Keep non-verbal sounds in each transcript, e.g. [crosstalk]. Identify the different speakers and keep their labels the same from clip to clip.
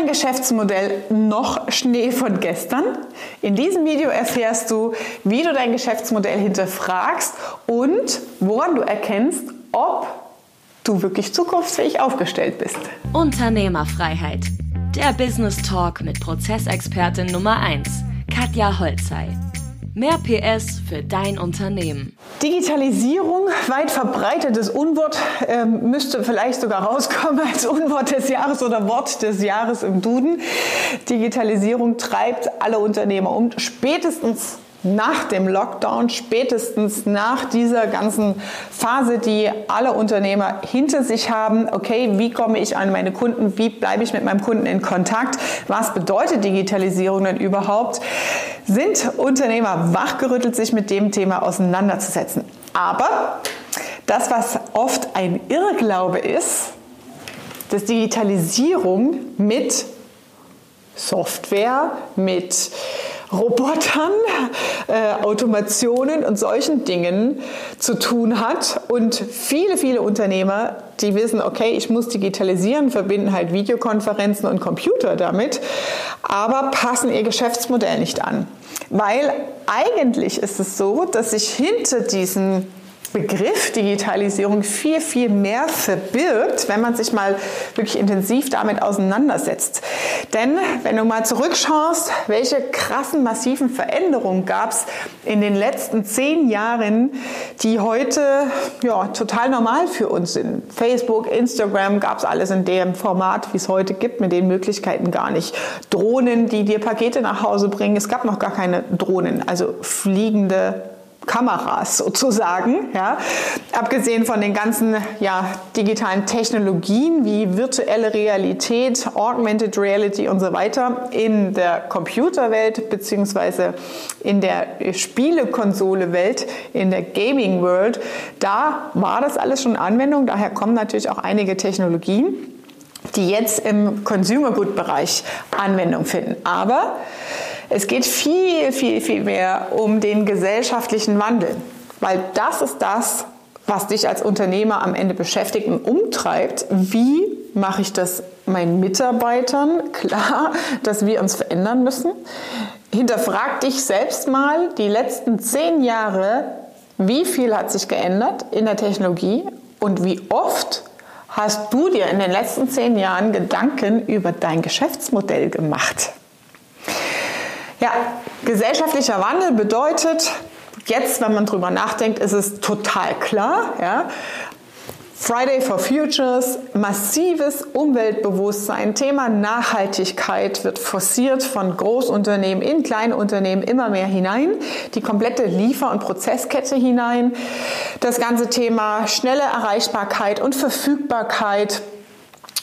Speaker 1: dein Geschäftsmodell noch Schnee von gestern? In diesem Video erfährst du, wie du dein Geschäftsmodell hinterfragst und woran du erkennst, ob du wirklich zukunftsfähig aufgestellt bist.
Speaker 2: Unternehmerfreiheit. Der Business Talk mit Prozessexpertin Nummer 1, Katja Holzei. Mehr PS für dein Unternehmen.
Speaker 1: Digitalisierung, weit verbreitetes Unwort, äh, müsste vielleicht sogar rauskommen als Unwort des Jahres oder Wort des Jahres im Duden. Digitalisierung treibt alle Unternehmer um. Spätestens nach dem Lockdown, spätestens nach dieser ganzen Phase, die alle Unternehmer hinter sich haben, okay, wie komme ich an meine Kunden, wie bleibe ich mit meinem Kunden in Kontakt, was bedeutet Digitalisierung denn überhaupt, sind Unternehmer wachgerüttelt, sich mit dem Thema auseinanderzusetzen. Aber das, was oft ein Irrglaube ist, dass Digitalisierung mit Software, mit Robotern, äh, Automationen und solchen Dingen zu tun hat. Und viele, viele Unternehmer, die wissen, okay, ich muss digitalisieren, verbinden halt Videokonferenzen und Computer damit, aber passen ihr Geschäftsmodell nicht an. Weil eigentlich ist es so, dass sich hinter diesen Begriff Digitalisierung viel, viel mehr verbirgt, wenn man sich mal wirklich intensiv damit auseinandersetzt. Denn wenn du mal zurückschaust, welche krassen, massiven Veränderungen gab es in den letzten zehn Jahren, die heute ja, total normal für uns sind. Facebook, Instagram gab es alles in dem Format, wie es heute gibt, mit den Möglichkeiten gar nicht. Drohnen, die dir Pakete nach Hause bringen. Es gab noch gar keine Drohnen, also fliegende Kameras sozusagen, ja. Abgesehen von den ganzen ja, digitalen Technologien wie virtuelle Realität, Augmented Reality und so weiter in der Computerwelt beziehungsweise in der Spielekonsole-Welt, in der Gaming World, da war das alles schon Anwendung. Daher kommen natürlich auch einige Technologien, die jetzt im Consumer Good Bereich Anwendung finden. Aber es geht viel, viel, viel mehr um den gesellschaftlichen Wandel, weil das ist das, was dich als Unternehmer am Ende beschäftigt und umtreibt. Wie mache ich das meinen Mitarbeitern klar, [laughs] dass wir uns verändern müssen? Hinterfrag dich selbst mal die letzten zehn Jahre, wie viel hat sich geändert in der Technologie und wie oft hast du dir in den letzten zehn Jahren Gedanken über dein Geschäftsmodell gemacht? Ja, gesellschaftlicher Wandel bedeutet, jetzt, wenn man drüber nachdenkt, ist es total klar. Ja? Friday for Futures, massives Umweltbewusstsein, Thema Nachhaltigkeit wird forciert von Großunternehmen in kleine Unternehmen immer mehr hinein, die komplette Liefer- und Prozesskette hinein. Das ganze Thema schnelle Erreichbarkeit und Verfügbarkeit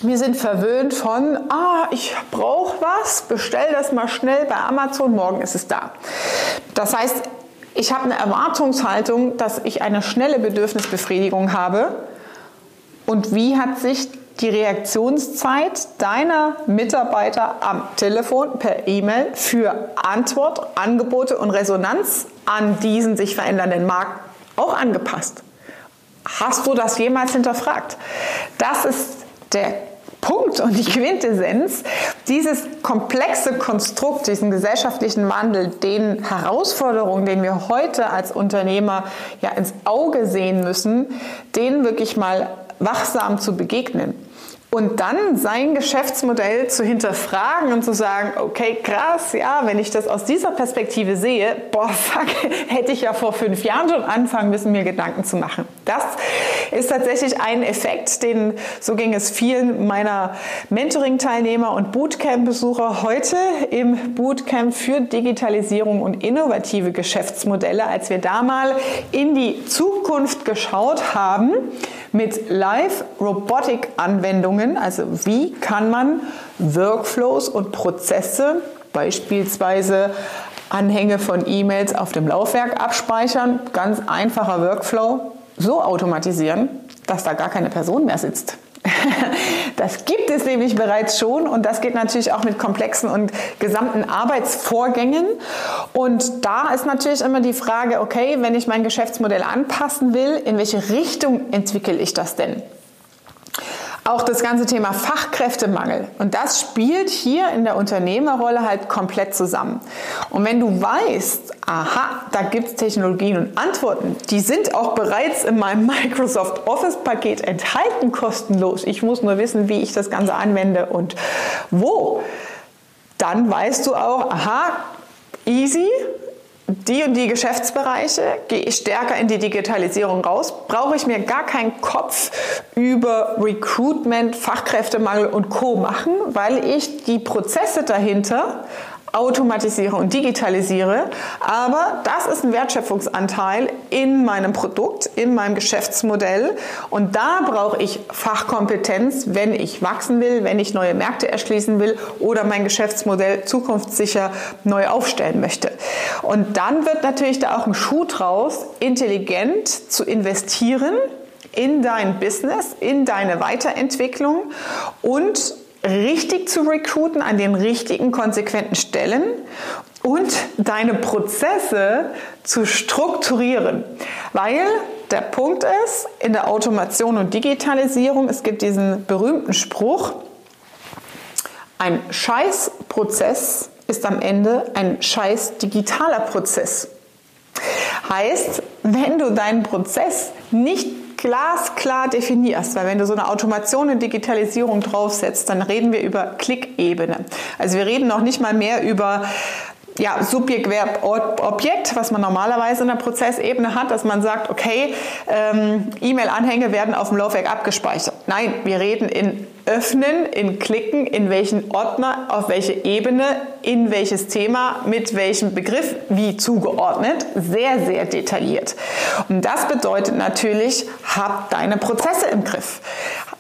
Speaker 1: wir sind verwöhnt von, ah, ich brauche was, bestell das mal schnell bei Amazon, morgen ist es da. Das heißt, ich habe eine Erwartungshaltung, dass ich eine schnelle Bedürfnisbefriedigung habe. Und wie hat sich die Reaktionszeit deiner Mitarbeiter am Telefon, per E-Mail für Antwort, Angebote und Resonanz an diesen sich verändernden Markt auch angepasst? Hast du das jemals hinterfragt? Das ist der Punkt und die Quintessenz, dieses komplexe Konstrukt, diesen gesellschaftlichen Wandel, den Herausforderungen, den wir heute als Unternehmer ja ins Auge sehen müssen, denen wirklich mal wachsam zu begegnen. Und dann sein Geschäftsmodell zu hinterfragen und zu sagen, okay, krass, ja, wenn ich das aus dieser Perspektive sehe, boah, fuck, [laughs] hätte ich ja vor fünf Jahren schon anfangen müssen, mir Gedanken zu machen. Das ist tatsächlich ein Effekt, den, so ging es vielen meiner Mentoring-Teilnehmer und Bootcamp-Besucher heute im Bootcamp für Digitalisierung und innovative Geschäftsmodelle, als wir da mal in die Zukunft geschaut haben mit Live-Robotic-Anwendungen. Also wie kann man Workflows und Prozesse, beispielsweise Anhänge von E-Mails auf dem Laufwerk abspeichern, ganz einfacher Workflow, so automatisieren, dass da gar keine Person mehr sitzt. [laughs] Das gibt es nämlich bereits schon und das geht natürlich auch mit komplexen und gesamten Arbeitsvorgängen. Und da ist natürlich immer die Frage, okay, wenn ich mein Geschäftsmodell anpassen will, in welche Richtung entwickle ich das denn? Auch das ganze Thema Fachkräftemangel. Und das spielt hier in der Unternehmerrolle halt komplett zusammen. Und wenn du weißt, aha, da gibt es Technologien und Antworten, die sind auch bereits in meinem Microsoft Office-Paket enthalten, kostenlos. Ich muss nur wissen, wie ich das Ganze anwende und wo. Dann weißt du auch, aha, easy, die und die Geschäftsbereiche, gehe ich stärker in die Digitalisierung raus, brauche ich mir gar keinen Kopf über Recruitment, Fachkräftemangel und Co. machen, weil ich die Prozesse dahinter automatisiere und digitalisiere. Aber das ist ein Wertschöpfungsanteil in meinem Produkt, in meinem Geschäftsmodell. Und da brauche ich Fachkompetenz, wenn ich wachsen will, wenn ich neue Märkte erschließen will oder mein Geschäftsmodell zukunftssicher neu aufstellen möchte. Und dann wird natürlich da auch ein Schuh draus, intelligent zu investieren in dein Business, in deine Weiterentwicklung und richtig zu recruiten an den richtigen, konsequenten Stellen und deine Prozesse zu strukturieren. Weil der Punkt ist, in der Automation und Digitalisierung, es gibt diesen berühmten Spruch, ein Scheißprozess ist am Ende ein scheiß digitaler Prozess. Heißt, wenn du deinen Prozess nicht glasklar definierst, weil wenn du so eine Automation und Digitalisierung draufsetzt, dann reden wir über Klickebene. Also wir reden noch nicht mal mehr über ja, Subjekt, Verb, Objekt, was man normalerweise in der Prozessebene hat, dass man sagt, okay, ähm, E-Mail-Anhänge werden auf dem Laufwerk abgespeichert. Nein, wir reden in Öffnen, in Klicken, in welchen Ordner, auf welche Ebene, in welches Thema, mit welchem Begriff, wie zugeordnet. Sehr, sehr detailliert. Und das bedeutet natürlich, hab deine Prozesse im Griff.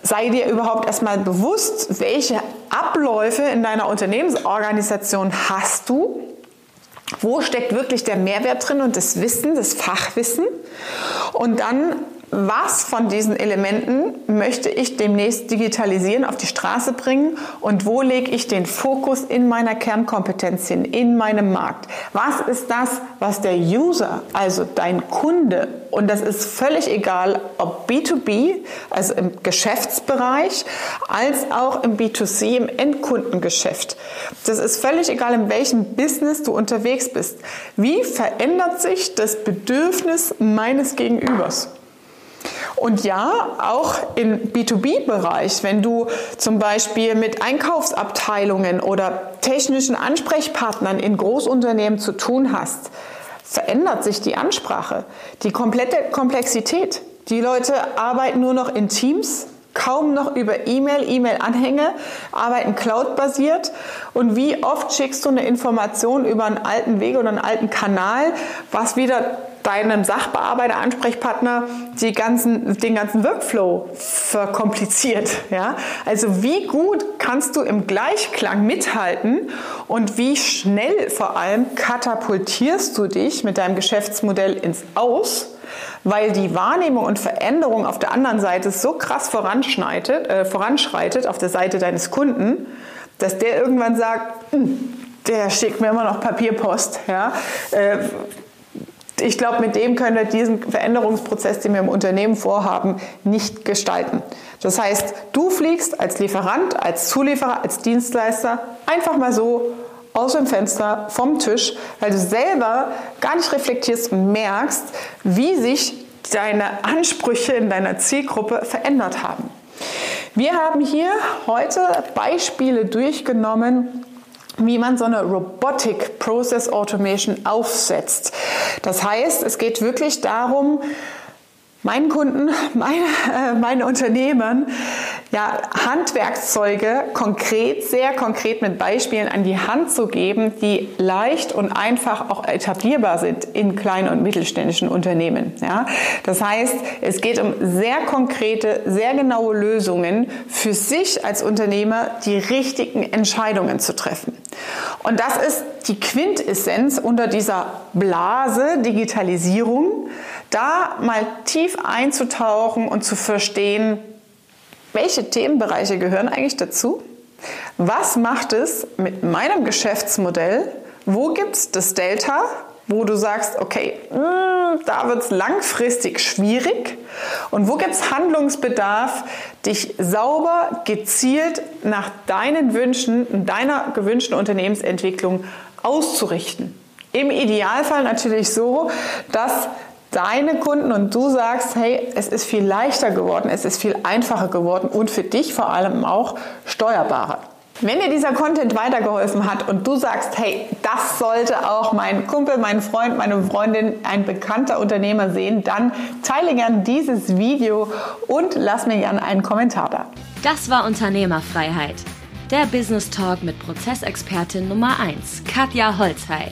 Speaker 1: Sei dir überhaupt erstmal bewusst, welche Abläufe in deiner Unternehmensorganisation hast du wo steckt wirklich der Mehrwert drin und das Wissen, das Fachwissen? Und dann was von diesen Elementen möchte ich demnächst digitalisieren, auf die Straße bringen und wo lege ich den Fokus in meiner Kernkompetenz hin, in meinem Markt? Was ist das, was der User, also dein Kunde, und das ist völlig egal, ob B2B, also im Geschäftsbereich, als auch im B2C, im Endkundengeschäft. Das ist völlig egal, in welchem Business du unterwegs bist. Wie verändert sich das Bedürfnis meines Gegenübers? Und ja, auch im B2B-Bereich, wenn du zum Beispiel mit Einkaufsabteilungen oder technischen Ansprechpartnern in Großunternehmen zu tun hast, verändert sich die Ansprache, die komplette Komplexität. Die Leute arbeiten nur noch in Teams, kaum noch über E-Mail, E-Mail-Anhänge, arbeiten cloud-basiert. Und wie oft schickst du eine Information über einen alten Weg oder einen alten Kanal, was wieder deinem Sachbearbeiter, Ansprechpartner die ganzen, den ganzen Workflow verkompliziert. Ja? Also wie gut kannst du im Gleichklang mithalten und wie schnell vor allem katapultierst du dich mit deinem Geschäftsmodell ins Aus, weil die Wahrnehmung und Veränderung auf der anderen Seite so krass voranschreitet, äh, voranschreitet auf der Seite deines Kunden, dass der irgendwann sagt, hm, der schickt mir immer noch Papierpost. Ja? Äh, ich glaube, mit dem können wir diesen Veränderungsprozess, den wir im Unternehmen vorhaben, nicht gestalten. Das heißt, du fliegst als Lieferant, als Zulieferer, als Dienstleister einfach mal so aus dem Fenster, vom Tisch, weil du selber gar nicht reflektierst und merkst, wie sich deine Ansprüche in deiner Zielgruppe verändert haben. Wir haben hier heute Beispiele durchgenommen, wie man so eine Robotic Process Automation aufsetzt. Das heißt, es geht wirklich darum, meinen Kunden, [laughs] meine, äh, meinen Unternehmern ja, Handwerkszeuge konkret, sehr konkret mit Beispielen an die Hand zu geben, die leicht und einfach auch etablierbar sind in kleinen und mittelständischen Unternehmen. Ja? Das heißt, es geht um sehr konkrete, sehr genaue Lösungen für sich als Unternehmer, die richtigen Entscheidungen zu treffen. Und das ist die Quintessenz unter dieser Blase Digitalisierung, da mal tief einzutauchen und zu verstehen, welche Themenbereiche gehören eigentlich dazu? Was macht es mit meinem Geschäftsmodell? Wo gibt es das Delta, wo du sagst, okay, mm, da wird es langfristig schwierig und wo gibt es Handlungsbedarf, dich sauber, gezielt nach deinen Wünschen, deiner gewünschten Unternehmensentwicklung auszurichten. Im Idealfall natürlich so, dass deine Kunden und du sagst, hey, es ist viel leichter geworden, es ist viel einfacher geworden und für dich vor allem auch steuerbarer. Wenn dir dieser Content weitergeholfen hat und du sagst, hey, das sollte auch mein Kumpel, mein Freund, meine Freundin, ein bekannter Unternehmer sehen, dann teile gern dieses Video und lass mir gern einen Kommentar da.
Speaker 2: Das war Unternehmerfreiheit. Der Business Talk mit Prozessexpertin Nummer 1, Katja Holzhey.